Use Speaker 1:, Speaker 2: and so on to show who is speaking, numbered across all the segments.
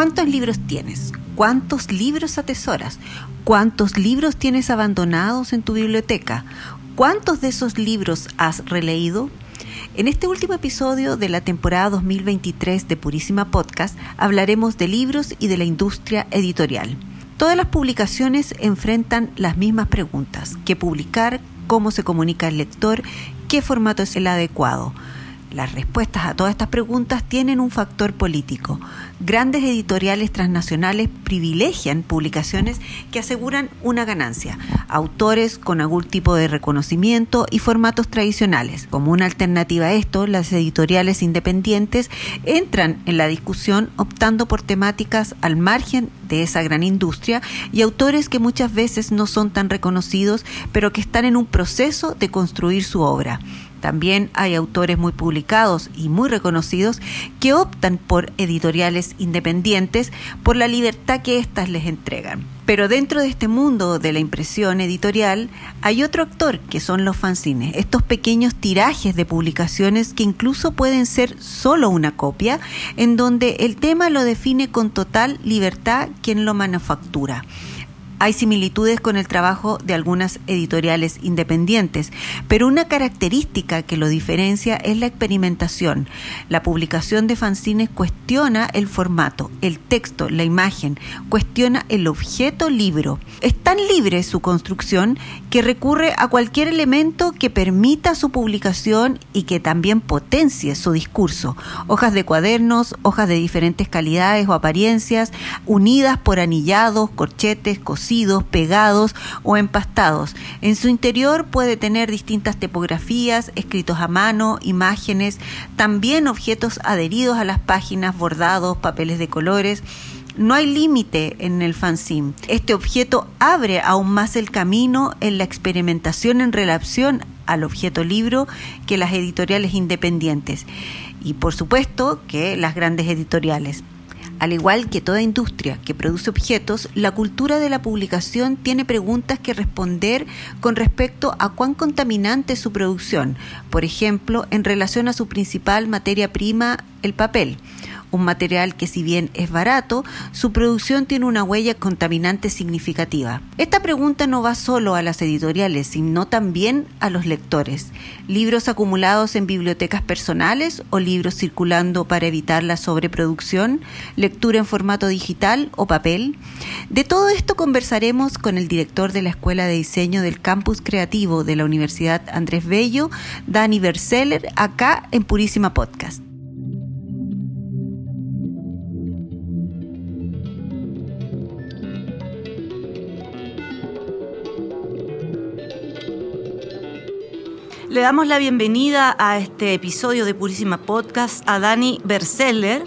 Speaker 1: ¿Cuántos libros tienes? ¿Cuántos libros atesoras? ¿Cuántos libros tienes abandonados en tu biblioteca? ¿Cuántos de esos libros has releído? En este último episodio de la temporada 2023 de Purísima Podcast hablaremos de libros y de la industria editorial. Todas las publicaciones enfrentan las mismas preguntas. ¿Qué publicar? ¿Cómo se comunica el lector? ¿Qué formato es el adecuado? Las respuestas a todas estas preguntas tienen un factor político. Grandes editoriales transnacionales privilegian publicaciones que aseguran una ganancia, autores con algún tipo de reconocimiento y formatos tradicionales. Como una alternativa a esto, las editoriales independientes entran en la discusión optando por temáticas al margen de esa gran industria y autores que muchas veces no son tan reconocidos, pero que están en un proceso de construir su obra. También hay autores muy publicados y muy reconocidos que optan por editoriales independientes por la libertad que éstas les entregan. Pero dentro de este mundo de la impresión editorial hay otro actor que son los fanzines, estos pequeños tirajes de publicaciones que incluso pueden ser solo una copia, en donde el tema lo define con total libertad quien lo manufactura hay similitudes con el trabajo de algunas editoriales independientes, pero una característica que lo diferencia es la experimentación. La publicación de fanzines cuestiona el formato, el texto, la imagen, cuestiona el objeto libro. Es tan libre su construcción que recurre a cualquier elemento que permita su publicación y que también potencie su discurso. Hojas de cuadernos, hojas de diferentes calidades o apariencias, unidas por anillados, corchetes, pegados o empastados. En su interior puede tener distintas tipografías, escritos a mano, imágenes, también objetos adheridos a las páginas, bordados, papeles de colores. No hay límite en el fanzine. Este objeto abre aún más el camino en la experimentación en relación al objeto libro que las editoriales independientes y por supuesto que las grandes editoriales. Al igual que toda industria que produce objetos, la cultura de la publicación tiene preguntas que responder con respecto a cuán contaminante es su producción, por ejemplo, en relación a su principal materia prima, el papel un material que si bien es barato, su producción tiene una huella contaminante significativa. Esta pregunta no va solo a las editoriales, sino también a los lectores. Libros acumulados en bibliotecas personales o libros circulando para evitar la sobreproducción, lectura en formato digital o papel. De todo esto conversaremos con el director de la Escuela de Diseño del Campus Creativo de la Universidad Andrés Bello, Dani Berseller, acá en Purísima Podcast.
Speaker 2: Le damos la bienvenida a este episodio de Purísima Podcast a Dani Berseller,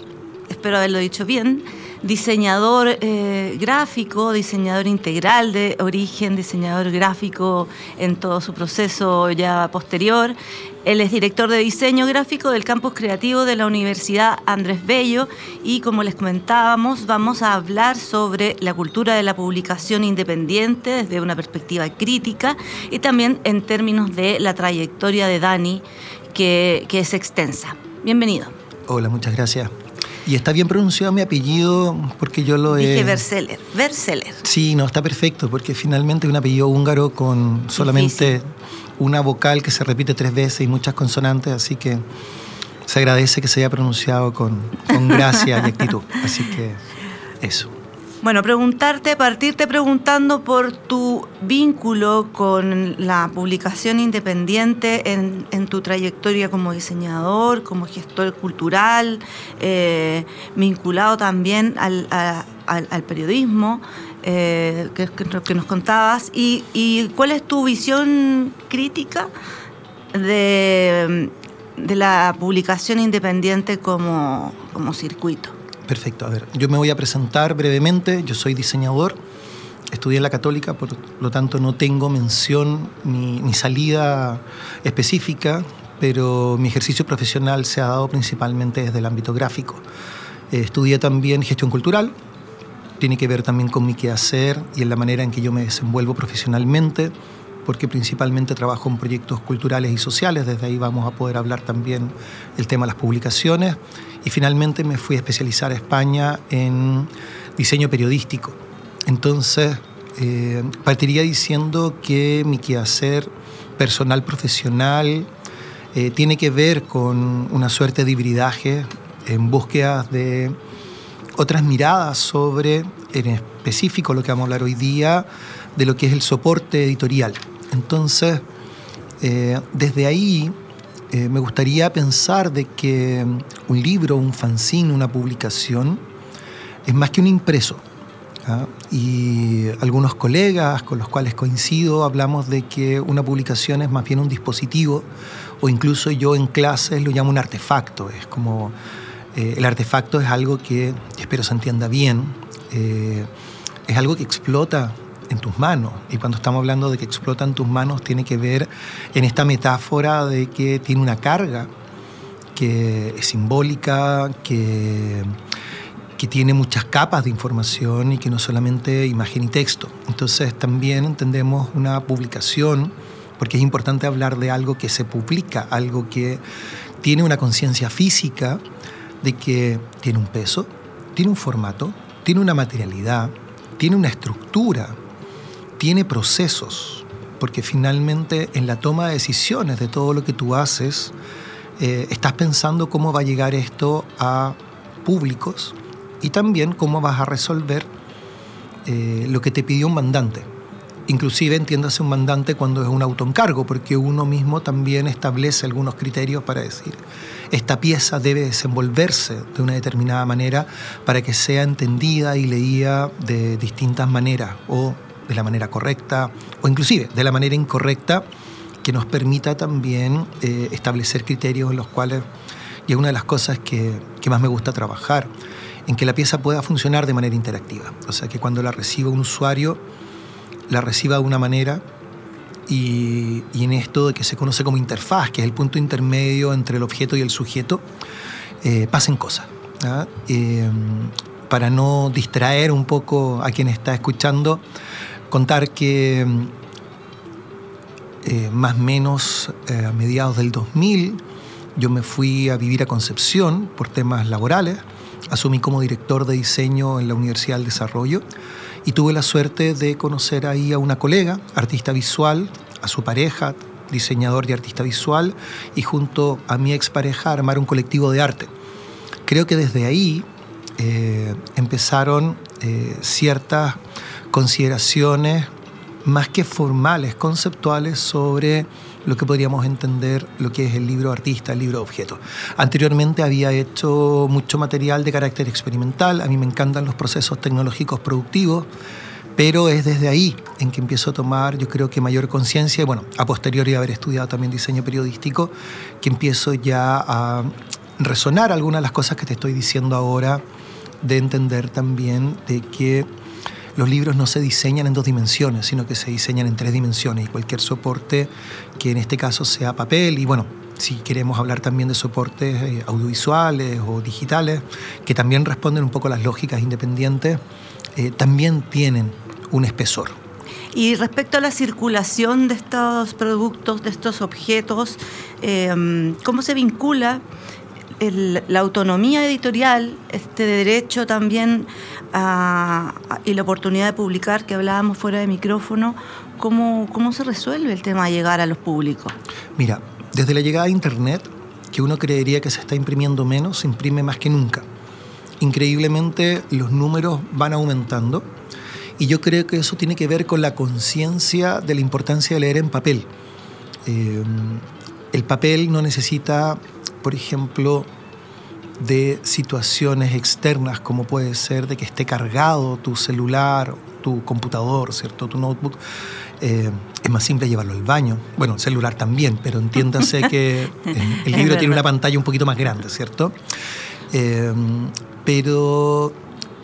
Speaker 2: espero haberlo dicho bien, diseñador eh, gráfico, diseñador integral de origen, diseñador gráfico en todo su proceso ya posterior. Él es director de diseño gráfico del campus creativo de la Universidad Andrés Bello y como les comentábamos vamos a hablar sobre la cultura de la publicación independiente desde una perspectiva crítica y también en términos de la trayectoria de Dani que, que es extensa. Bienvenido.
Speaker 3: Hola, muchas gracias. Y está bien pronunciado mi apellido porque yo lo he...
Speaker 2: Dije Berseller, Berseller.
Speaker 3: Sí, no, está perfecto porque finalmente es un apellido húngaro con solamente una vocal que se repite tres veces y muchas consonantes, así que se agradece que se haya pronunciado con, con gracia y actitud. Así que eso.
Speaker 2: Bueno, preguntarte, partirte preguntando por tu vínculo con la publicación independiente en, tu trayectoria como diseñador, como gestor cultural, eh, vinculado también al, periodismo. Eh, que, nos contabas, y, cuál es tu visión crítica de, la publicación independiente como circuito.
Speaker 3: Perfecto, a ver, yo me voy a presentar brevemente, yo soy diseñador, estudié en la católica, por lo tanto no tengo mención ni, salida específica, pero mi ejercicio profesional se ha dado principalmente desde el ámbito gráfico. Eh, estudié también gestión cultural, tiene que ver también con mi quehacer y en la manera en que yo me desenvuelvo profesionalmente, porque principalmente trabajo en proyectos culturales y sociales, desde ahí vamos a poder hablar también el tema de las publicaciones y finalmente me fui a especializar a España en diseño periodístico. Entonces, eh, partiría diciendo que mi quehacer personal profesional eh, tiene que ver con una suerte de hibridaje en búsqueda de otras miradas sobre, en específico lo que vamos a hablar hoy día, de lo que es el soporte editorial. Entonces, eh, desde ahí eh, me gustaría pensar de que un libro, un fanzine, una publicación es más que un impreso. ¿ah? Y algunos colegas con los cuales coincido hablamos de que una publicación es más bien un dispositivo o incluso yo en clases lo llamo un artefacto. Es como eh, el artefacto es algo que, espero se entienda bien, eh, es algo que explota en tus manos. Y cuando estamos hablando de que explota en tus manos, tiene que ver en esta metáfora de que tiene una carga que es simbólica, que, que tiene muchas capas de información y que no solamente imagen y texto. Entonces también entendemos una publicación, porque es importante hablar de algo que se publica, algo que tiene una conciencia física de que tiene un peso, tiene un formato, tiene una materialidad, tiene una estructura, tiene procesos, porque finalmente en la toma de decisiones de todo lo que tú haces, eh, estás pensando cómo va a llegar esto a públicos y también cómo vas a resolver eh, lo que te pidió un mandante. Inclusive entiéndase un mandante cuando es un autoencargo, porque uno mismo también establece algunos criterios para decir, esta pieza debe desenvolverse de una determinada manera para que sea entendida y leída de distintas maneras o de la manera correcta o inclusive de la manera incorrecta que nos permita también eh, establecer criterios en los cuales, y es una de las cosas que, que más me gusta trabajar, en que la pieza pueda funcionar de manera interactiva. O sea, que cuando la reciba un usuario, la reciba de una manera y, y, en esto de que se conoce como interfaz, que es el punto intermedio entre el objeto y el sujeto, eh, pasen cosas. Eh, para no distraer un poco a quien está escuchando, contar que eh, más o menos eh, a mediados del 2000 yo me fui a vivir a Concepción por temas laborales, asumí como director de diseño en la Universidad del Desarrollo y tuve la suerte de conocer ahí a una colega, artista visual, a su pareja, diseñador y artista visual, y junto a mi expareja armar un colectivo de arte. Creo que desde ahí eh, empezaron ciertas consideraciones más que formales, conceptuales sobre lo que podríamos entender lo que es el libro artista, el libro objeto. Anteriormente había hecho mucho material de carácter experimental, a mí me encantan los procesos tecnológicos productivos, pero es desde ahí en que empiezo a tomar, yo creo que mayor conciencia, y bueno, a posteriori de haber estudiado también diseño periodístico, que empiezo ya a resonar algunas de las cosas que te estoy diciendo ahora, de entender también de que los libros no se diseñan en dos dimensiones, sino que se diseñan en tres dimensiones y cualquier soporte que en este caso sea papel y bueno, si queremos hablar también de soportes eh, audiovisuales o digitales, que también responden un poco a las lógicas independientes, eh, también tienen un espesor.
Speaker 2: Y respecto a la circulación de estos productos, de estos objetos, eh, ¿cómo se vincula la autonomía editorial, este derecho también y la oportunidad de publicar que hablábamos fuera de micrófono, ¿cómo, ¿cómo se resuelve el tema de llegar a los públicos?
Speaker 3: Mira, desde la llegada a Internet, que uno creería que se está imprimiendo menos, se imprime más que nunca. Increíblemente los números van aumentando y yo creo que eso tiene que ver con la conciencia de la importancia de leer en papel. Eh, el papel no necesita, por ejemplo, de situaciones externas, como puede ser de que esté cargado tu celular, tu computador, ¿cierto? Tu notebook. Eh, es más simple llevarlo al baño. Bueno, el celular también, pero entiéndase que el libro tiene una pantalla un poquito más grande, ¿cierto? Em, pero,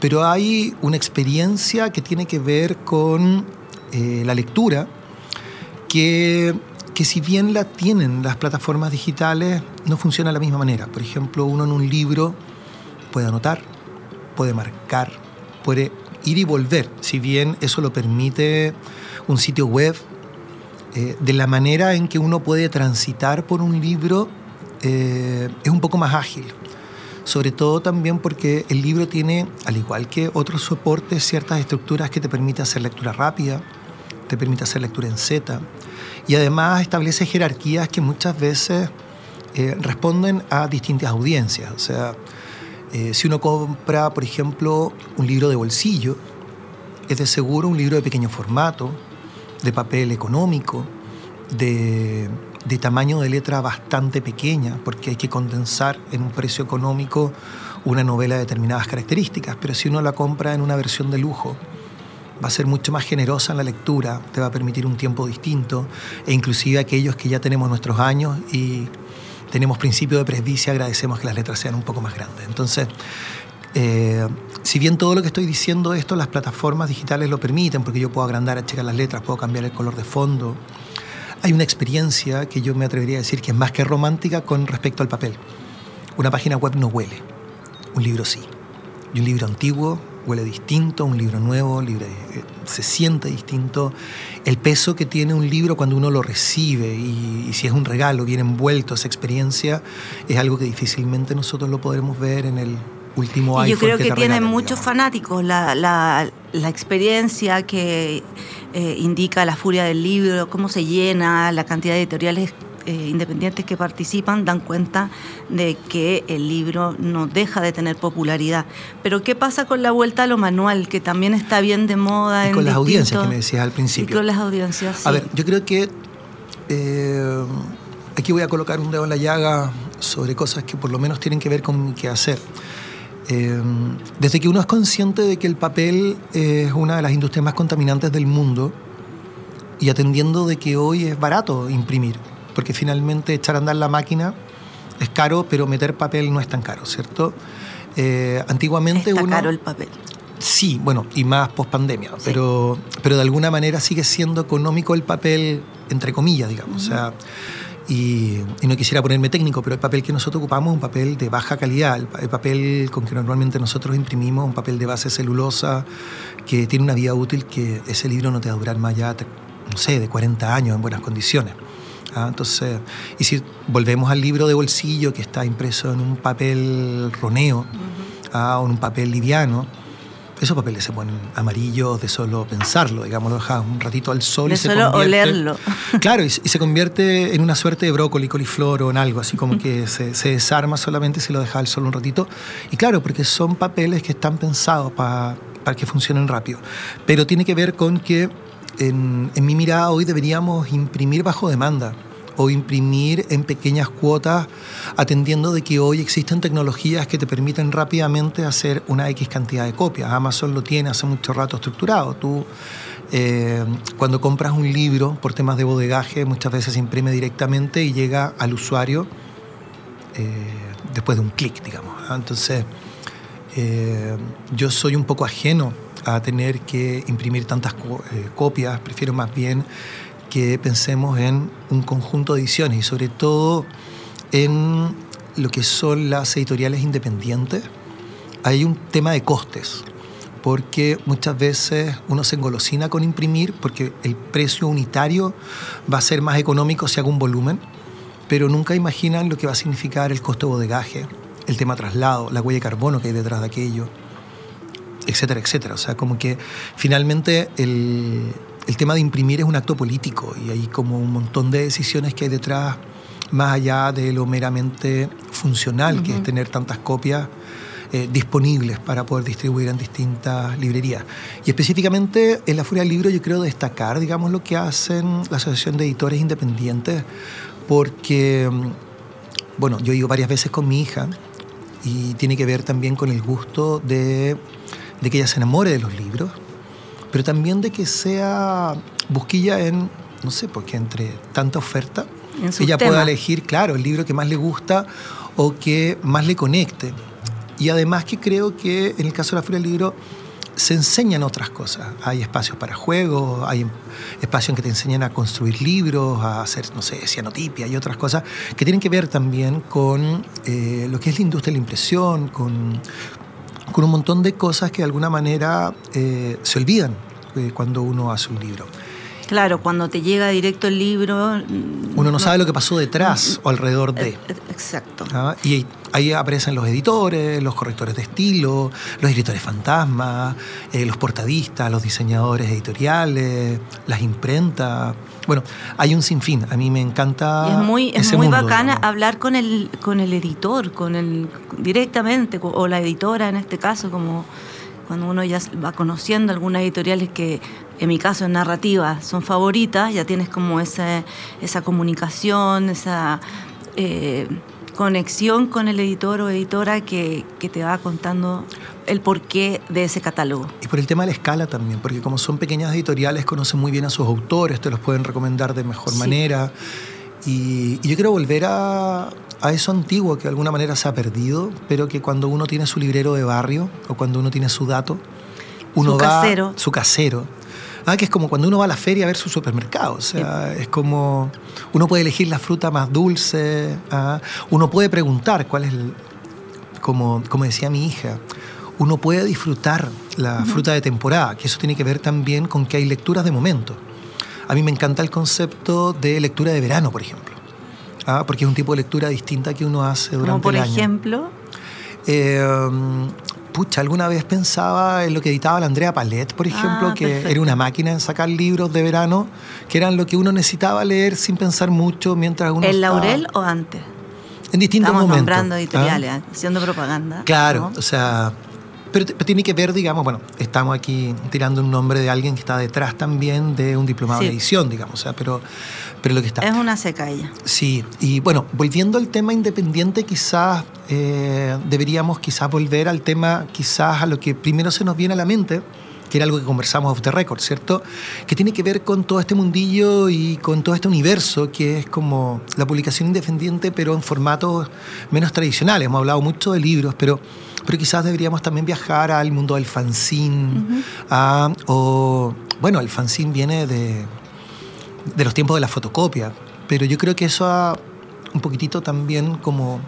Speaker 3: pero hay una experiencia que tiene que ver con eh, la lectura, que, que si bien la tienen las plataformas digitales, no funciona de la misma manera. Por ejemplo, uno en un libro puede anotar, puede marcar, puede ir y volver, si bien eso lo permite un sitio web, eh, de la manera en que uno puede transitar por un libro eh, es un poco más ágil. Sobre todo también porque el libro tiene, al igual que otros soportes, ciertas estructuras que te permiten hacer lectura rápida, te permite hacer lectura en Z, y además establece jerarquías que muchas veces eh, responden a distintas audiencias. O sea, si uno compra, por ejemplo, un libro de bolsillo, es de seguro un libro de pequeño formato, de papel económico, de, tamaño de letra bastante pequeña, porque hay que condensar en un precio económico una novela de determinadas características, pero si uno la compra en una versión de lujo, va a ser mucho más generosa en la lectura, te va a permitir un tiempo distinto, e inclusive aquellos que ya tenemos nuestros años y tenemos principio de presbicia, agradecemos que las letras sean un poco más grandes. Entonces, eh, si bien todo lo que estoy diciendo esto, las plataformas digitales lo permiten, porque yo puedo agrandar, achicar las letras, puedo cambiar el color de fondo. Hay una experiencia que yo me atrevería a decir que es más que romántica con respecto al papel. Una página web no huele, un libro sí. Y un libro antiguo huele distinto, un libro nuevo libre, eh, se siente distinto. El peso que tiene un libro cuando uno lo recibe y, y si es un regalo bien envuelto, esa experiencia, es algo que difícilmente nosotros lo podremos ver en el, último
Speaker 2: y Yo creo que, tienen muchos fanáticos la, la, la, experiencia que eh, indica la furia del libro, cómo se llena, la cantidad de editoriales eh, independientes que participan dan cuenta de que el libro no deja de tener popularidad. Pero ¿qué pasa con la vuelta a lo manual, que también está bien de moda?
Speaker 3: Y con las audiencias que me decías al principio.
Speaker 2: Y con las audiencias.
Speaker 3: A ver, yo creo que eh, aquí voy a colocar un dedo en la llaga sobre cosas que por lo menos tienen que ver con qué hacer. Em, desde que uno es consciente de que el papel es una de las industrias más contaminantes del mundo y atendiendo de que hoy es barato imprimir, porque finalmente echar a andar la máquina es caro, pero meter papel no es tan caro, ¿cierto?
Speaker 2: Eh, antiguamente Está caro el papel.
Speaker 3: Sí, bueno, y más post pandemia, pero, pero de alguna manera sigue siendo económico el papel, entre comillas, digamos. O sea, y, no quisiera ponerme técnico, pero el papel que nosotros ocupamos es un papel de baja calidad, el, papel con que normalmente nosotros imprimimos, un papel de base celulosa, que tiene una vida útil que ese libro no te va a durar más allá, no sé, de 40 años en buenas condiciones. ¿Ah? entonces, y si volvemos al libro de bolsillo que está impreso en un papel roneo ¿ah? o en un papel liviano, esos papeles se ponen amarillos de solo pensarlo, digamos, lo dejas un ratito al sol
Speaker 2: de
Speaker 3: y se
Speaker 2: solo olerlo.
Speaker 3: Claro, y, se convierte en una suerte de brócoli, coliflor o en algo, así como que se, desarma solamente si lo dejas al sol un ratito. Y claro, porque son papeles que están pensados para que funcionen rápido. Pero tiene que ver con que en, mi mirada hoy deberíamos imprimir bajo demanda o imprimir en pequeñas cuotas, atendiendo de que hoy existen tecnologías que te permiten rápidamente hacer una X cantidad de copias. Amazon lo tiene hace mucho rato estructurado. Tú, eh, cuando compras un libro por temas de bodegaje, muchas veces se imprime directamente y llega al usuario eh, después de un clic, digamos. Entonces, eh, yo soy un poco ajeno a tener que imprimir tantas copias, prefiero más bien que pensemos en un conjunto de ediciones y sobre todo en lo que son las editoriales independientes. Hay un tema de costes, porque muchas veces uno se engolosina con imprimir porque el precio unitario va a ser más económico si hago un volumen, pero nunca imaginan lo que va a significar el costo de bodegaje, el tema traslado, la huella de carbono que hay detrás de aquello, etcétera, etcétera. O sea, como que finalmente el, el tema de imprimir es un acto político y hay como un montón de decisiones que hay detrás, más allá de lo meramente funcional, que es tener tantas copias eh, disponibles para poder distribuir en distintas librerías. Y específicamente en la Furia del Libro yo creo destacar, digamos, lo que hacen la Asociación de Editores Independientes, porque, bueno, yo he ido varias veces con mi hija y tiene que ver también con el gusto de, de que ella se enamore de los libros pero también de que sea busquilla en, no sé, porque entre tanta oferta, ella pueda elegir, claro, el libro que más le gusta o que más le conecte. y además que creo que en el caso de la Feria del Libro se enseñan otras cosas. Hay espacios para juegos, hay espacios en que te enseñan a construir libros, a hacer, no sé, cianotipia y otras cosas que tienen que ver también con eh, lo que es la industria de la impresión, con, con un montón de cosas que de alguna manera eh, se olvidan eh, cuando uno hace un libro.
Speaker 2: Claro, cuando te llega directo el libro...
Speaker 3: Uno no, sabe lo que pasó detrás o alrededor de.
Speaker 2: Exacto.
Speaker 3: ¿Ah? Y ahí aparecen los editores, los correctores de estilo, los editores fantasmas, eh, los portadistas, los diseñadores editoriales, las imprentas. Bueno, hay un sinfín. A mí me encanta.
Speaker 2: Y es muy, es muy bacana hablar con el, con el editor, con el directamente, o la editora en este caso, como cuando uno ya va conociendo algunas editoriales que en mi caso en narrativa son favoritas, ya tienes como esa, esa comunicación, esa eh, conexión con el editor o editora que, que, te va contando el porqué de ese catálogo.
Speaker 3: Y por el tema de la escala también, porque como son pequeñas editoriales, conocen muy bien a sus autores, te los pueden recomendar de mejor manera. Y, y, yo quiero volver a, a eso antiguo que de alguna manera se ha perdido, pero que cuando uno tiene su librero de barrio o cuando uno tiene su dato, uno
Speaker 2: su
Speaker 3: va
Speaker 2: casero.
Speaker 3: su casero. Ah, que es como cuando uno va a la feria a ver su supermercado. O sea, es como uno puede elegir la fruta más dulce. ¿ah? Uno puede preguntar cuál es el, como, como decía mi hija, uno puede disfrutar la fruta de temporada, que eso tiene que ver también con que hay lecturas de momento. A mí me encanta el concepto de lectura de verano, por ejemplo. ¿ah? porque es un tipo de lectura distinta que uno hace durante
Speaker 2: Como por
Speaker 3: el año.
Speaker 2: ejemplo.
Speaker 3: Eh, pucha, alguna vez pensaba en lo que editaba la Andrea Palet, por ejemplo,
Speaker 2: Ah,
Speaker 3: que
Speaker 2: perfecto.
Speaker 3: era una máquina en sacar libros de verano, que eran lo que uno necesitaba leer sin pensar mucho mientras uno
Speaker 2: ¿El
Speaker 3: estaba-
Speaker 2: Laurel o antes?
Speaker 3: En distintos
Speaker 2: Estamos
Speaker 3: momentos.
Speaker 2: nombrando
Speaker 3: ¿ah?
Speaker 2: editoriales, haciendo propaganda.
Speaker 3: Claro,
Speaker 2: ¿no?
Speaker 3: o sea, pero, tiene que ver, digamos, bueno, estamos aquí tirando un nombre de alguien que está detrás también de un diplomado
Speaker 2: Sí.
Speaker 3: de edición, digamos, o sea, pero, pero lo que está.
Speaker 2: Es una seca ella.
Speaker 3: Sí, y bueno, volviendo al tema independiente, quizás eh, deberíamos quizás volver al tema, quizás a lo que primero se nos viene a la mente, que era algo que conversamos off the record, ¿cierto? Que tiene que ver con todo este mundillo y con todo este universo que es como la publicación independiente, pero en formatos menos tradicionales. Hemos hablado mucho de libros, pero, pero quizás deberíamos también viajar al mundo del fanzine, a- o, bueno, el fanzine viene de, de los tiempos de la fotocopia, pero yo creo que eso ha un poquitito también como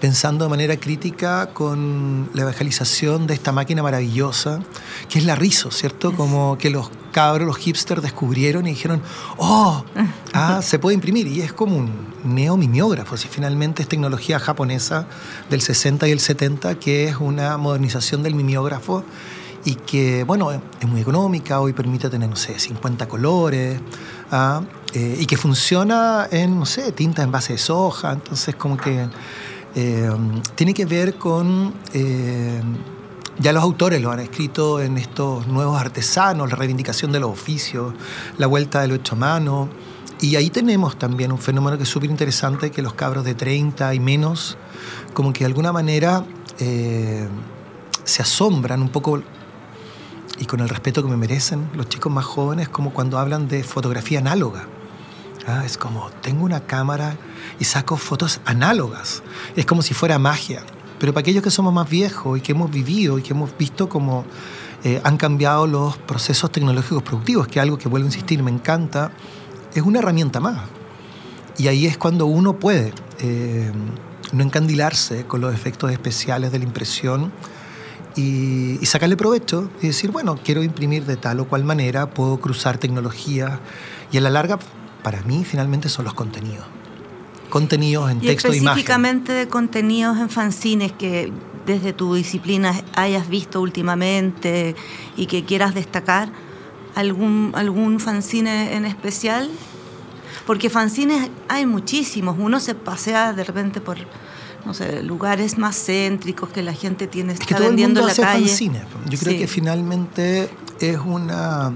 Speaker 3: pensando de manera crítica con la evangelización de esta máquina maravillosa, que es la Rizo, ¿cierto? Como que los cabros, los hipsters descubrieron y dijeron, oh, ah, se puede imprimir. Y es como un neomimeógrafo, si finalmente es tecnología japonesa del 60 y el 70, que es una modernización del mimeógrafo y que, bueno, es muy económica, hoy permite tener, no sé, 50 colores, Eh, y que funciona en, no sé, tinta en base de soja, entonces como que eh, tiene que ver con, eh, ya los autores lo han escrito en estos nuevos artesanos, la reivindicación de los oficios, la vuelta del hecho a mano, y ahí tenemos también un fenómeno que es súper interesante, que los cabros de 30 y menos, como que de alguna manera se asombran un poco y con el respeto que me merecen los chicos más jóvenes, como cuando hablan de fotografía análoga. Ah, es como, tengo una cámara y saco fotos análogas. Es como si fuera magia. Pero para aquellos que somos más viejos y que hemos vivido y que hemos visto cómo eh, han cambiado los procesos tecnológicos productivos, que es algo que vuelvo a insistir, me encanta, es una herramienta más. Y ahí es cuando uno puede eh, no encandilarse con los efectos especiales de la impresión y, y, sacarle provecho y decir, bueno, quiero imprimir de tal o cual manera, puedo cruzar tecnologías y a la larga, para mí, finalmente son los contenidos. Contenidos en
Speaker 2: y
Speaker 3: texto e imagen.
Speaker 2: Específicamente de contenidos en fanzines que desde tu disciplina hayas visto últimamente y que quieras destacar, ¿algún, algún fanzine en especial? Porque fanzines hay muchísimos, uno se pasea de repente por no sé, lugares más céntricos que la gente tiene está
Speaker 3: es que todo
Speaker 2: vendiendo
Speaker 3: el mundo
Speaker 2: en la
Speaker 3: hace
Speaker 2: calle.
Speaker 3: Fanzines. Yo creo
Speaker 2: Sí.
Speaker 3: que finalmente es una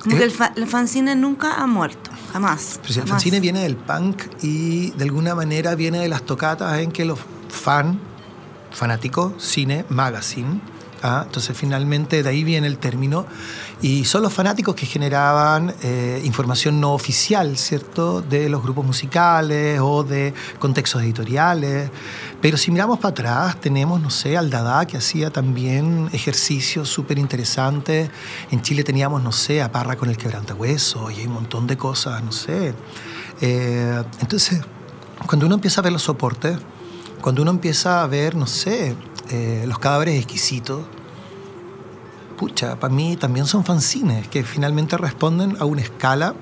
Speaker 2: Como que el, fa- el fanzine nunca ha muerto, jamás.
Speaker 3: Pero si el
Speaker 2: jamás.
Speaker 3: fanzine viene del punk y de alguna manera viene de las tocatas en que los fan, fanáticos, cine, magazine, ¿ah? Entonces finalmente de ahí viene el término. Y son los fanáticos que generaban eh, información no oficial, ¿cierto? De los grupos musicales o de contextos editoriales. Pero si miramos para atrás, tenemos, no sé, al Dada que hacía también ejercicios súper interesantes. En Chile teníamos, no sé, a Parra con el quebrantahueso y hay un montón de cosas, no sé. Eh, entonces, cuando uno empieza a ver los soportes, cuando uno empieza a ver, no sé, eh, los cadáveres exquisitos, pucha, para mí también son fanzines que finalmente responden a una escala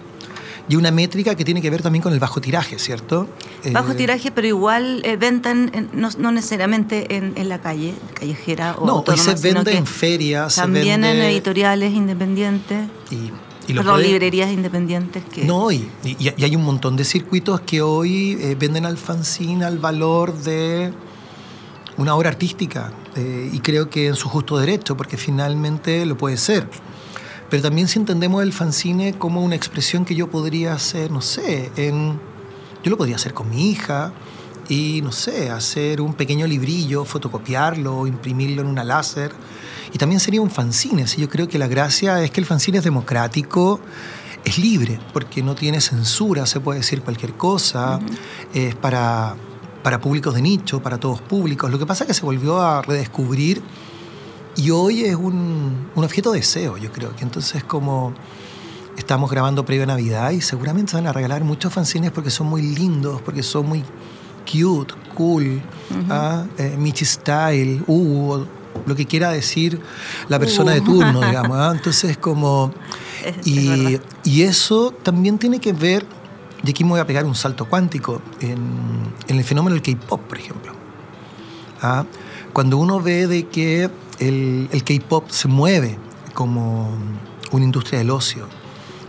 Speaker 3: y una métrica que tiene que ver también con el bajo tiraje, ¿cierto?
Speaker 2: Bajo eh, tiraje, pero igual eh, ventan no, necesariamente en, la calle, callejera o
Speaker 3: No, hoy se vende en ferias.
Speaker 2: También en editoriales independientes. Y y librerías independientes que...
Speaker 3: No, y, y, hay un montón de circuitos que hoy eh, venden al fanzine al valor de una obra artística. Eh, y creo que en su justo derecho, porque finalmente lo puede ser. Pero también si entendemos el fanzine como una expresión que yo podría hacer, no sé, en, yo lo podría hacer con mi hija y, no sé, hacer un pequeño librillo, fotocopiarlo, imprimirlo en una láser y también sería un fanzine. Yo creo que la gracia es que el fanzine es democrático, es libre, porque no tiene censura, se puede decir cualquier cosa, es para, para públicos de nicho, para todos públicos. Lo que pasa es que se volvió a redescubrir y hoy es un, un objeto de deseo, yo creo que entonces como estamos grabando previo a Navidad y seguramente se van a regalar muchos fanzines porque son muy lindos, porque son muy cute, cool, ¿ah? eh, Michi Style, Hugo, lo que quiera decir la persona de uh. turno, digamos. ¿ah? Entonces, como... y, y, eso también tiene que ver, y aquí me voy a pegar un salto cuántico, en, en el fenómeno del K-Pop, por ejemplo. ¿Ah? Cuando uno ve de que el, el K-Pop se mueve como una industria del ocio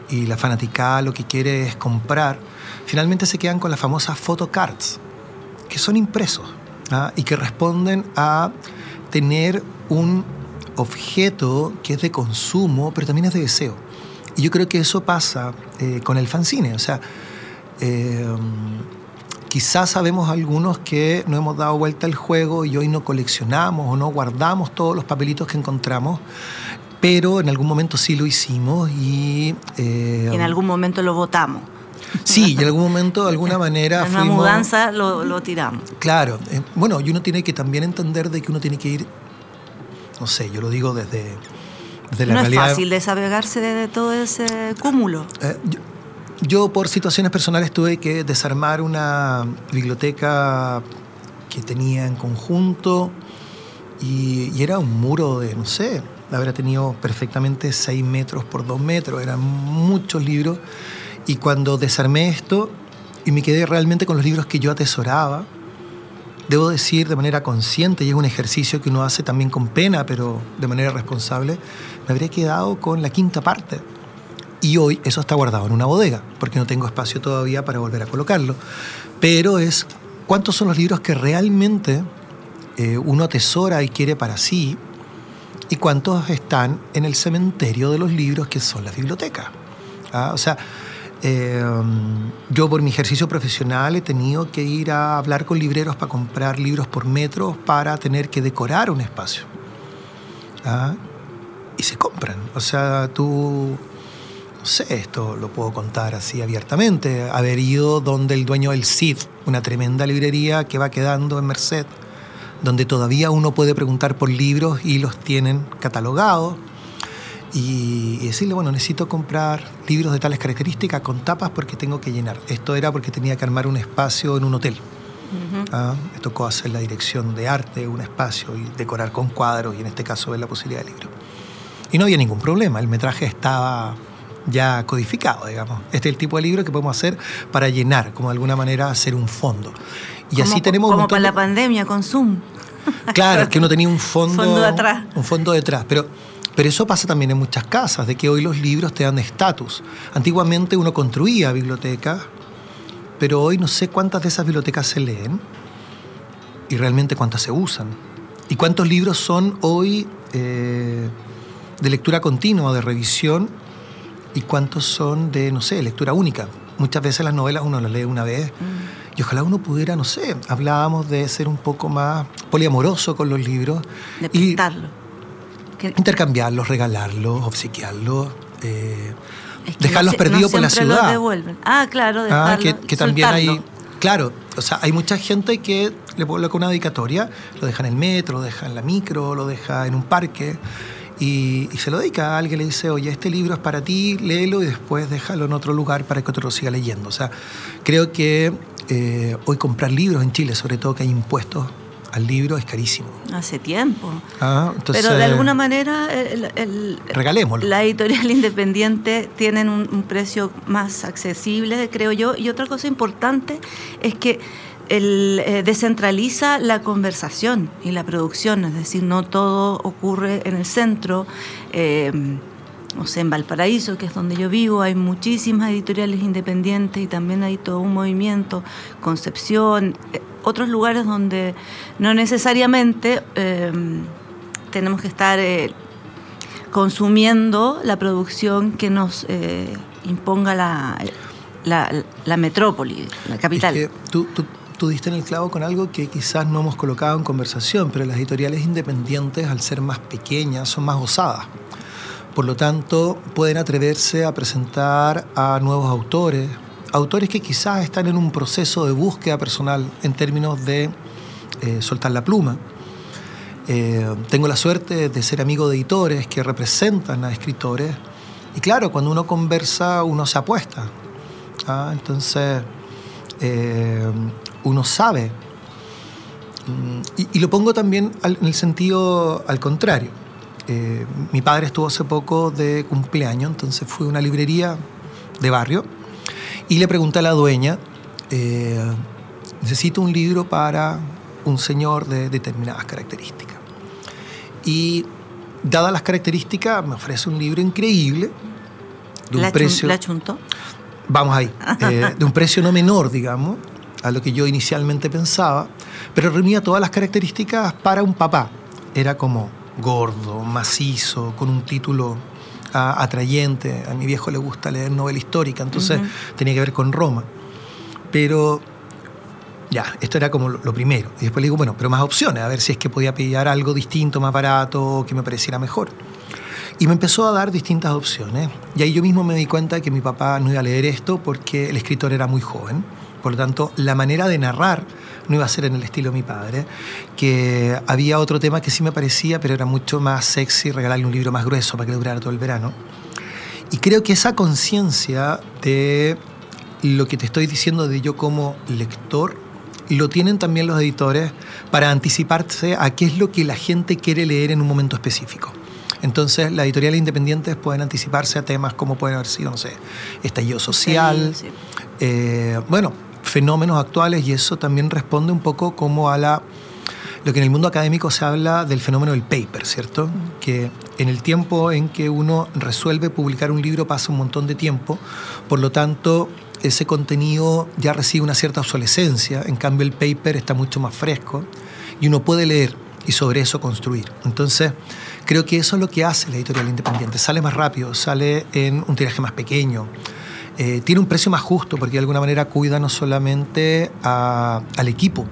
Speaker 3: y la fanática lo que quiere es comprar, finalmente se quedan con las famosas photocards, que son impresos ¿ah? y que responden a tener un objeto que es de consumo, pero también es de deseo. Y yo creo que eso pasa eh, con el fanzine. O sea, eh, quizás sabemos algunos que no hemos dado vuelta al juego y hoy no coleccionamos o no guardamos todos los papelitos que encontramos, pero en algún momento sí lo hicimos y...
Speaker 2: Eh, en algún momento lo votamos.
Speaker 3: Sí, y en algún momento, de alguna manera.
Speaker 2: En una mudanza lo, tiramos.
Speaker 3: Claro. Eh, bueno, y uno tiene que también entender de que uno tiene que ir. No sé, yo lo digo desde, desde la
Speaker 2: no
Speaker 3: realidad.
Speaker 2: es fácil desapegarse de, todo ese cúmulo.
Speaker 3: Eh, yo, por situaciones personales, tuve que desarmar una biblioteca que tenía en conjunto y, y era un muro de, no sé, habría tenido perfectamente 6 metros por 2 metros, eran muchos libros y cuando desarmé esto y me quedé realmente con los libros que yo atesoraba, debo decir de manera consciente, y es un ejercicio que uno hace también con pena, pero de manera responsable, me habría quedado con la quinta parte. Y hoy eso está guardado en una bodega, porque no tengo espacio todavía para volver a colocarlo. Pero es cuántos son los libros que realmente eh, uno atesora y quiere para sí, y cuántos están en el cementerio de los libros que son las bibliotecas. ¿Ah? O sea, Em, yo por mi ejercicio profesional he tenido que ir a hablar con libreros para comprar libros por metro para tener que decorar un espacio. ¿Ah? Y se compran. O sea, tú, no sé, esto lo puedo contar así abiertamente, haber ido donde el dueño del CID, una tremenda librería que va quedando en Merced, donde todavía uno puede preguntar por libros y los tienen catalogados y, decirle, bueno, necesito comprar libros de tales características con tapas porque tengo que llenar. Esto era porque tenía que armar un espacio en un hotel. Ah, me tocó hacer la dirección de arte, un espacio y decorar con cuadros y en este caso ver la posibilidad de libro. Y no había ningún problema, el metraje estaba ya codificado, digamos. Este es el tipo de libro que podemos hacer para llenar, como de alguna manera hacer un fondo.
Speaker 2: Y así tenemos como para la pandemia con Zoom.
Speaker 3: Claro, que uno tenía un fondo,
Speaker 2: fondo atrás.
Speaker 3: un fondo detrás, pero pero eso pasa también en muchas casas, de que hoy los libros te dan estatus. Antiguamente uno construía bibliotecas, pero hoy no sé cuántas de esas bibliotecas se leen y realmente cuántas se usan. Y cuántos libros son hoy eh, de lectura continua, de revisión, y cuántos son de, no sé, lectura única. Muchas veces las novelas uno las lee una vez. Mm. Y ojalá uno pudiera, no sé, hablábamos de ser un poco más poliamoroso con los libros.
Speaker 2: De pintarlo
Speaker 3: intercambiarlos, regalarlos, obsequiarlos. Eh, dejarlos perdidos por la ciudad.
Speaker 2: devuelven. Ah, claro,
Speaker 3: ah, que, también hay. Claro, o sea, hay mucha gente que le coloca una dedicatoria, lo deja en el metro, lo deja en la micro, lo deja en un parque. Y, se lo dedica a alguien, le dice, oye, este libro es para ti, léelo y después déjalo en otro lugar para que otro lo siga leyendo. O sea, creo que eh, hoy comprar libros en Chile, sobre todo que hay impuestos al libro es carísimo.
Speaker 2: Hace tiempo. Ah, Pero de alguna manera el,
Speaker 3: regalémoslo.
Speaker 2: La editorial independiente tienen un, precio más accesible, creo yo. Y otra cosa importante es que el, eh, descentraliza la conversación y la producción, es decir, no todo ocurre en el centro. Eh, no sé, en Valparaíso, que es donde yo vivo, hay muchísimas editoriales independientes y también hay todo un movimiento, Concepción, eh, otros lugares donde no necesariamente em, tenemos que estar eh, consumiendo la producción que nos eh, imponga la, la, metrópoli, la capital.
Speaker 3: tú, tú, diste en el clavo con algo que quizás no hemos colocado en conversación, pero las editoriales independientes, al ser más pequeñas, son más osadas. Por lo tanto, pueden atreverse a presentar a nuevos autores, autores que quizás están en un proceso de búsqueda personal en términos de eh, soltar la pluma. Eh, tengo la suerte de ser amigo de editores que representan a escritores y claro, cuando uno conversa uno se apuesta. ¿ah? Entonces, eh, uno sabe. Mm, y, lo pongo también en el sentido al contrario. Mi padre estuvo hace poco de cumpleaños, entonces fui a una librería de barrio y le pregunté a la dueña, eh, necesito un libro para un señor de determinadas características. Y dadas las características, me ofrece un libro increíble,
Speaker 2: de un precio... ¿La chuntó?
Speaker 3: Vamos ahí, eh, de un precio no menor, digamos, a lo que yo inicialmente pensaba, pero reunía todas las características para un papá. Era como gordo, macizo, con un título atrayente. A mi viejo le gusta leer novela histórica, entonces tenía que ver con Roma. Pero ya, esto era como lo primero. Y después le digo, bueno, pero más opciones, a ver si es que podía pillar algo distinto, más barato, que me pareciera mejor. Y me empezó a dar distintas opciones. Y ahí yo mismo me di cuenta que mi papá no iba a leer esto porque el escritor era muy joven. Por lo tanto, la manera de narrar no iba a ser en el estilo de mi padre, que había otro tema que sí me parecía, pero era mucho más sexy regalarle un libro más grueso para que durara todo el verano. Y creo que esa conciencia de lo que te estoy diciendo de yo como lector, lo tienen también los editores para anticiparse a qué es lo que la gente quiere leer en un momento específico. Entonces, las editoriales independientes pueden anticiparse a temas como pueden haber sido, no sé, estallido social. Eh, bueno, fenómenos actuales y eso también responde un poco como a la lo que en el mundo académico se habla del fenómeno del paper, ¿cierto? Que en el tiempo en que uno resuelve publicar un libro pasa un montón de tiempo, por lo tanto ese contenido ya recibe una cierta obsolescencia, en cambio el paper está mucho más fresco y uno puede leer y sobre eso construir. Entonces, creo que eso es lo que hace la editorial independiente, sale más rápido, sale en un tiraje más pequeño eh, tiene un precio más justo porque de alguna manera cuida no solamente al equipo,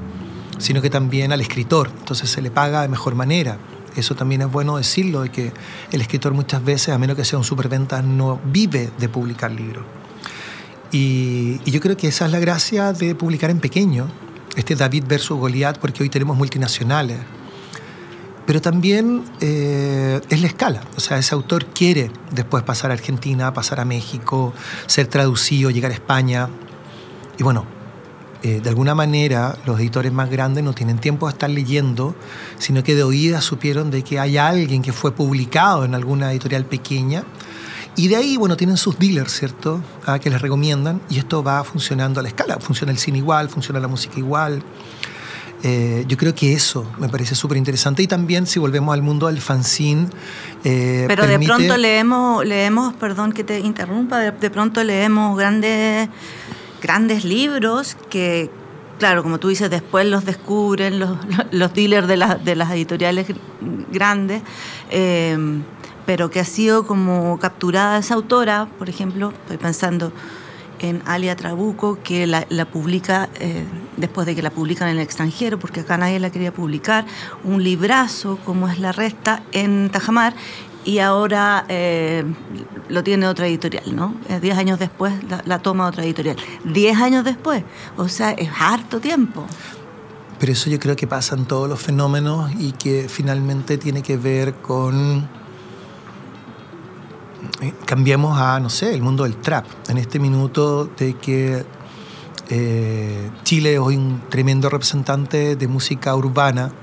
Speaker 3: sino que también al escritor. Entonces se le paga de mejor manera. Eso también es bueno decirlo, de que el escritor muchas veces, a menos que sea un superventa, no vive de publicar libros. Y, y, yo creo que esa es la gracia de publicar en pequeño, este David versus Goliat, porque hoy tenemos multinacionales pero también eh, es la escala. O sea, ese autor quiere después pasar a Argentina, pasar a México, ser traducido, llegar a España. Y bueno, eh, de alguna manera los editores más grandes no tienen tiempo de estar leyendo, sino que de oídas supieron de que hay alguien que fue publicado en alguna editorial pequeña. Y de ahí, bueno, tienen sus dealers, ¿cierto? Ah, que les recomiendan. Y esto va funcionando a la escala. Funciona el cine igual, funciona la música igual. Eh, yo creo que eso me parece súper interesante y también si volvemos al mundo del fanzine.
Speaker 2: Eh, Pero de pronto leemos, leemos, perdón que te interrumpa, de, pronto leemos grandes, grandes libros que, claro, como tú dices, después los descubren los, los dealers de, de las editoriales grandes. Eh, pero que ha sido como capturada esa autora, por ejemplo, estoy pensando en Alia Trabuco, que la, la publica después de que la publican en el extranjero, porque acá nadie la quería publicar, un librazo como es La Resta en Tajamar, y ahora eh, lo tiene otra editorial, ¿no? Eh, diez años después la, toma otra editorial. Diez años después, o sea, es harto tiempo.
Speaker 3: Pero eso yo creo que pasa en todos los fenómenos y que finalmente tiene que ver con... Eh, cambiemos a, no sé, el mundo del trap. En este minuto de que Chile es hoy un tremendo representante de música urbana,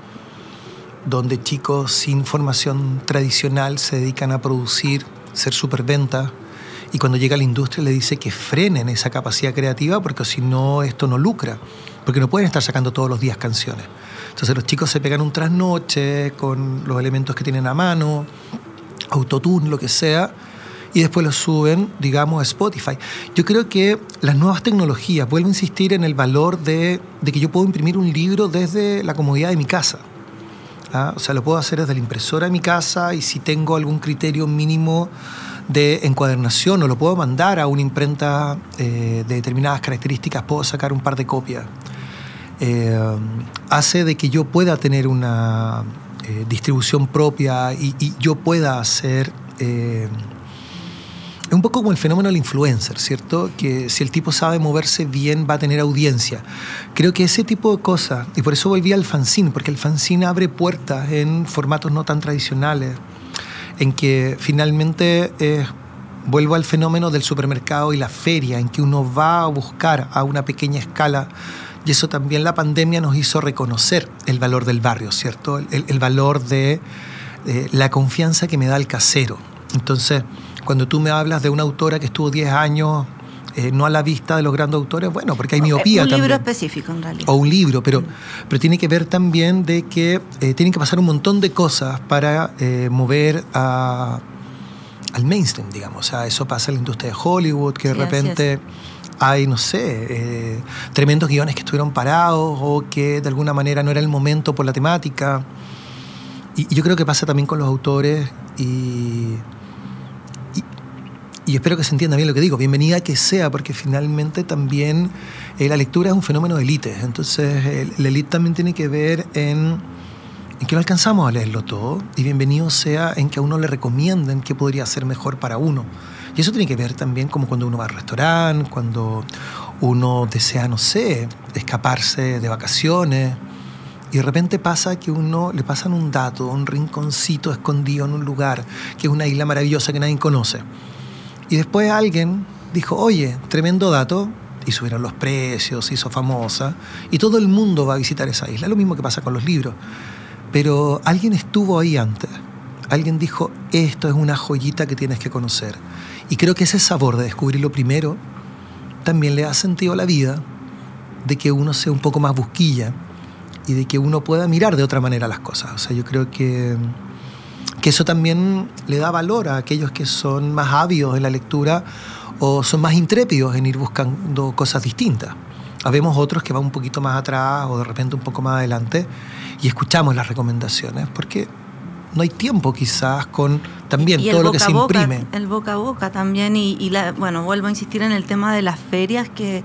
Speaker 3: donde chicos sin formación tradicional se dedican a producir, ser superventa, y cuando llega la industria le dice que frenen esa capacidad creativa porque si no esto no lucra, porque no pueden estar sacando todos los días canciones. Entonces los chicos se pegan un trasnoche con los elementos que tienen a mano, autotune, lo que sea, y después los suben, digamos, a Spotify. Yo creo que las nuevas tecnologías, vuelvo a insistir en el valor de, de que yo puedo imprimir un libro desde la comodidad de mi casa. ¿ah? O sea, lo puedo hacer desde la impresora de mi casa y si tengo algún criterio mínimo de encuadernación o lo puedo mandar a una imprenta eh, de determinadas características, puedo sacar un par de copias. Eh, hace de que yo pueda tener una eh, distribución propia y, yo pueda hacer es un poco como el fenómeno del influencer, ¿cierto? Que si el tipo sabe moverse bien va a tener audiencia. Creo que ese tipo de cosas, y por eso volví al fanzine, porque el fanzine abre puertas en formatos no tan tradicionales, en que finalmente vuelvo al fenómeno del supermercado y la feria, en que uno va a buscar a una pequeña escala. Y eso también la pandemia nos hizo reconocer el valor del barrio, ¿cierto? El, valor de eh, la confianza que me da el casero. Entonces, cuando tú me hablas de una autora que estuvo 10 años eh, no a la vista de los grandes autores, bueno, porque hay miopía
Speaker 2: también.
Speaker 3: Un
Speaker 2: libro específico, en realidad.
Speaker 3: O un libro, pero, pero tiene que ver también de que eh, tienen que pasar un montón de cosas para eh, mover a, al mainstream, digamos. O sea, eso pasa en la industria de Hollywood, que de repente hay, no sé, tremendos guiones que estuvieron parados o que de alguna manera no era el momento por la temática. Y, y yo creo que pasa también con los autores y y espero que se entienda bien lo que digo, bienvenida que sea, porque finalmente también eh, la lectura es un fenómeno de élite. Entonces, la élite también tiene que ver en, en, que no alcanzamos a leerlo todo, y bienvenido sea en que a uno le recomienden qué podría ser mejor para uno. Y eso tiene que ver también como cuando uno va al restaurante, cuando uno desea, no sé, escaparse de vacaciones. Y de repente pasa que uno le pasan un dato, un rinconcito escondido en un lugar, que es una isla maravillosa que nadie conoce. Y después alguien dijo, oye, tremendo dato, y subieron los precios, se hizo famosa, y todo el mundo va a visitar esa isla. Lo mismo que pasa con los libros. Pero alguien estuvo ahí antes. Alguien dijo, esto es una joyita que tienes que conocer. Y creo que ese sabor de descubrirlo primero también le ha sentido a la vida de que uno sea un poco más busquilla y de que uno pueda mirar de otra manera las cosas. O sea, yo creo que que eso también le da valor a aquellos que son más ávidos en la lectura o son más intrépidos en ir buscando cosas distintas. Habemos otros que van un poquito más atrás o de repente un poco más adelante y escuchamos las recomendaciones porque no hay tiempo quizás con también todo lo que se imprime.
Speaker 2: El boca a boca también y, la, bueno, vuelvo a insistir en el tema de las ferias que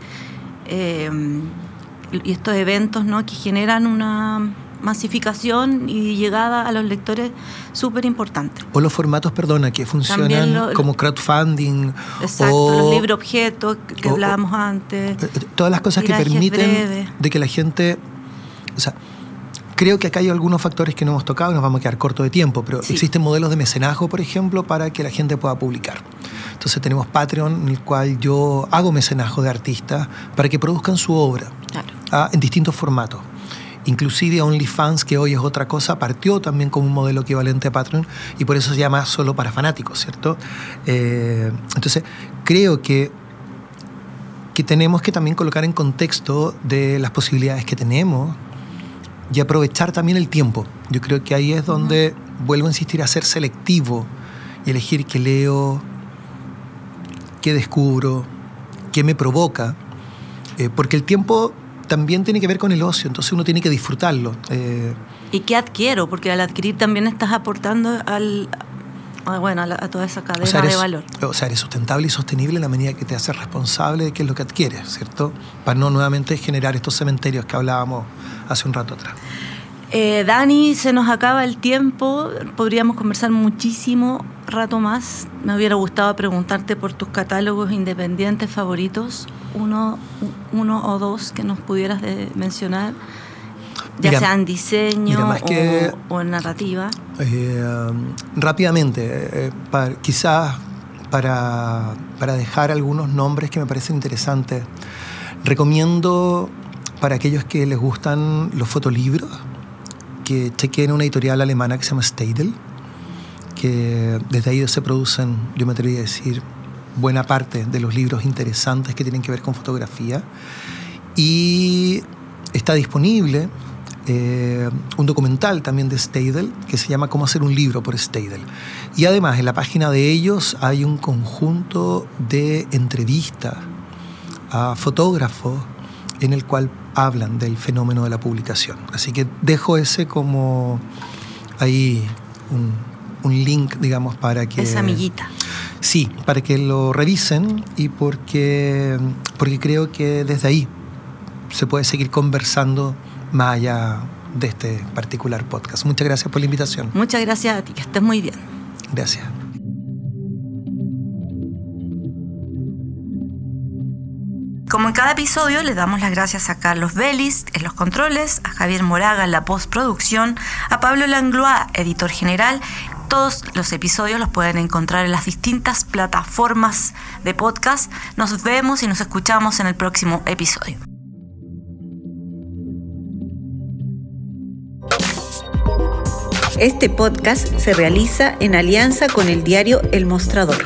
Speaker 2: eh, y estos eventos ¿no? que generan una masificación y llegada a los lectores súper importante.
Speaker 3: O los formatos, perdona, que funcionan como crowdfunding.
Speaker 2: Exacto, o, los libros objetos que hablábamos antes. Eh,
Speaker 3: eh, todas las cosas que permiten de que la gente... O sea, creo que acá hay algunos factores que no hemos tocado y nos vamos a quedar corto de tiempo, pero existen modelos de mecenazgo, por ejemplo, para que la gente pueda publicar. Entonces tenemos Patreon, en el cual yo hago mecenazgo de artistas para que produzcan su obra ah, en distintos formatos. Inclusive OnlyFans, que hoy es otra cosa, partió también como un modelo equivalente a Patreon y por eso se llama solo para fanáticos, ¿cierto? Eh, entonces, creo que, que tenemos que también colocar en contexto de las posibilidades que tenemos y aprovechar también el tiempo. Yo creo que ahí es donde vuelvo a insistir a ser selectivo y elegir qué leo, qué descubro, qué me provoca, eh, porque el tiempo también tiene que ver con el ocio, entonces uno tiene que disfrutarlo.
Speaker 2: Eh. ¿Y qué adquiero? Porque al adquirir también estás aportando al, bueno, a, toda esa cadena de valor.
Speaker 3: O sea, eres sustentable y sostenible en la medida que te haces responsable de qué es lo que adquieres, ¿cierto? Para no nuevamente generar estos cementerios que hablábamos hace un rato atrás.
Speaker 2: Eh, Dani, se nos acaba el tiempo, podríamos conversar muchísimo rato más. Me hubiera gustado preguntarte por tus catálogos independientes favoritos, uno, uno o dos que nos pudieras mencionar, ya sea en diseño o, en narrativa.
Speaker 3: Eh, rápidamente, eh, quizás para, para dejar algunos nombres que me parecen interesantes, recomiendo para aquellos que les gustan los fotolibros, que chequeen una editorial alemana que se llama Stadel, desde ahí se producen, yo me atrevería a decir, buena parte de los libros interesantes que tienen que ver con fotografía. Y está disponible eh, un documental también de Stadel que se llama Cómo hacer un libro por Stadel. Y además en la página de ellos hay un conjunto de entrevistas a fotógrafos en el cual hablan del fenómeno de la publicación. Así que dejo ese como ahí un, link, digamos, para que...
Speaker 2: Esa amiguita.
Speaker 3: Sí, para que lo revisen y porque, porque creo que desde ahí se puede seguir conversando más allá de este particular podcast. Muchas gracias por la invitación.
Speaker 2: Muchas gracias a ti, que estés muy bien.
Speaker 3: Gracias.
Speaker 2: Como en cada episodio, le damos las gracias a Carlos Vélez en los controles, a Javier Moraga en la postproducción, a Pablo Langlois, editor general. Todos los episodios los pueden encontrar en las distintas plataformas de podcast. Nos vemos y nos escuchamos en el próximo episodio.
Speaker 1: Este podcast se realiza en alianza con el diario El Mostrador.